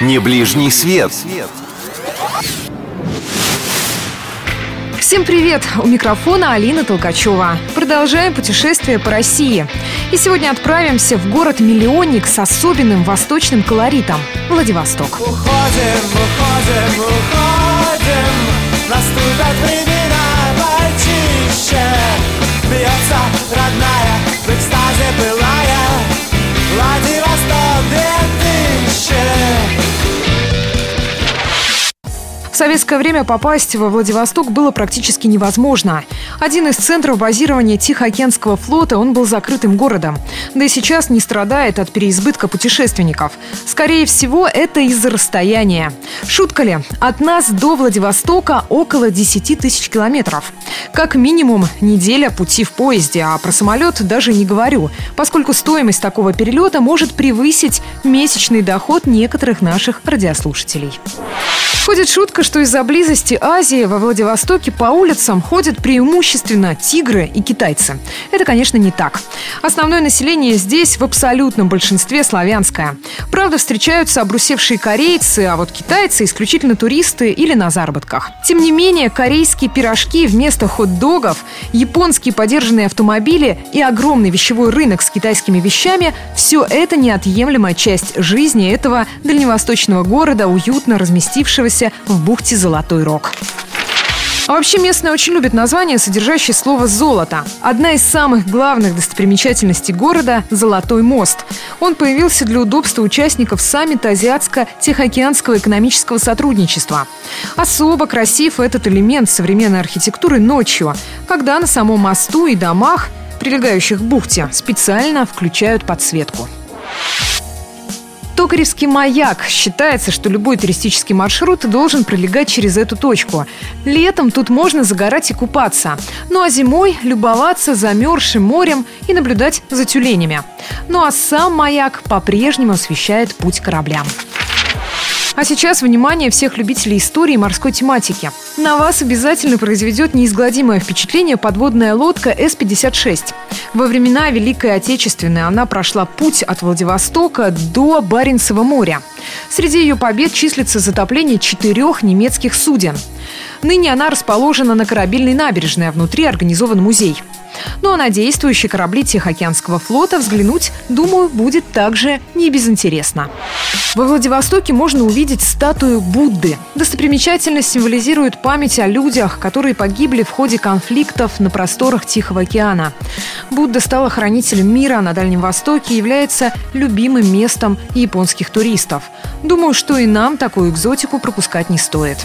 Не ближний свет. Всем привет! У микрофона Алина Толкачева. Продолжаем путешествие по России. И сегодня отправимся в город-миллионник с особенным восточным колоритом – Владивосток. Уходим, уходим, уходим советское время попасть во Владивосток было практически невозможно. Один из центров базирования Тихоокеанского флота, он был закрытым городом. Да и сейчас не страдает от переизбытка путешественников. Скорее всего, это из-за расстояния. Шутка ли? От нас до Владивостока около 10 тысяч километров. Как минимум неделя пути в поезде, а про самолет даже не говорю, поскольку стоимость такого перелета может превысить месячный доход некоторых наших радиослушателей. Ходит шутка, что из-за близости Азии во Владивостоке по улицам ходят преимущественно тигры и китайцы. Это, конечно, не так. Основное население здесь в абсолютном большинстве славянское. Правда, встречаются обрусевшие корейцы, а вот китайцы исключительно туристы или на заработках. Тем не менее, корейские пирожки вместо хот-догов, японские подержанные автомобили и огромный вещевой рынок с китайскими вещами – все это неотъемлемая часть жизни этого дальневосточного города, уютно разместившегося в бухте Золотой Рог. А вообще местные очень любят название, содержащее слово «золото». Одна из самых главных достопримечательностей города – Золотой мост. Он появился для удобства участников саммита Азиатско-Тихоокеанского экономического сотрудничества. Особо красив этот элемент современной архитектуры ночью, когда на самом мосту и домах, прилегающих к бухте, специально включают подсветку. Токаревский маяк. Считается, что любой туристический маршрут должен пролегать через эту точку. Летом тут можно загорать и купаться. Ну а зимой любоваться замерзшим морем и наблюдать за тюленями. Ну а сам маяк по-прежнему освещает путь кораблям. А сейчас внимание всех любителей истории и морской тематики. На вас обязательно произведет неизгладимое впечатление подводная лодка С-56. Во времена Великой Отечественной она прошла путь от Владивостока до Баренцева моря. Среди ее побед числится затопление четырех немецких суден. Ныне она расположена на корабельной набережной, а внутри организован музей. Ну а на действующие корабли Тихоокеанского флота взглянуть, думаю, будет также не безинтересно. Во Владивостоке можно увидеть статую Будды. Достопримечательность символизирует память о людях, которые погибли в ходе конфликтов на просторах Тихого океана. Будда стала хранителем мира на Дальнем Востоке и является любимым местом японских туристов. Думаю, что и нам такую экзотику пропускать не стоит.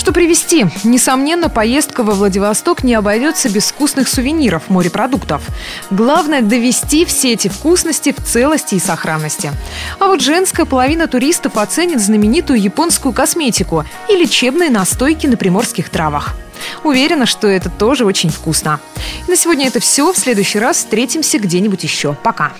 Что привезти? Несомненно, поездка во Владивосток не обойдется без вкусных сувениров, морепродуктов. Главное – довести все эти вкусности в целости и сохранности. А вот женская половина туристов оценит знаменитую японскую косметику и лечебные настойки на приморских травах. Уверена, что это тоже очень вкусно. И на сегодня это все. В следующий раз встретимся где-нибудь еще. Пока.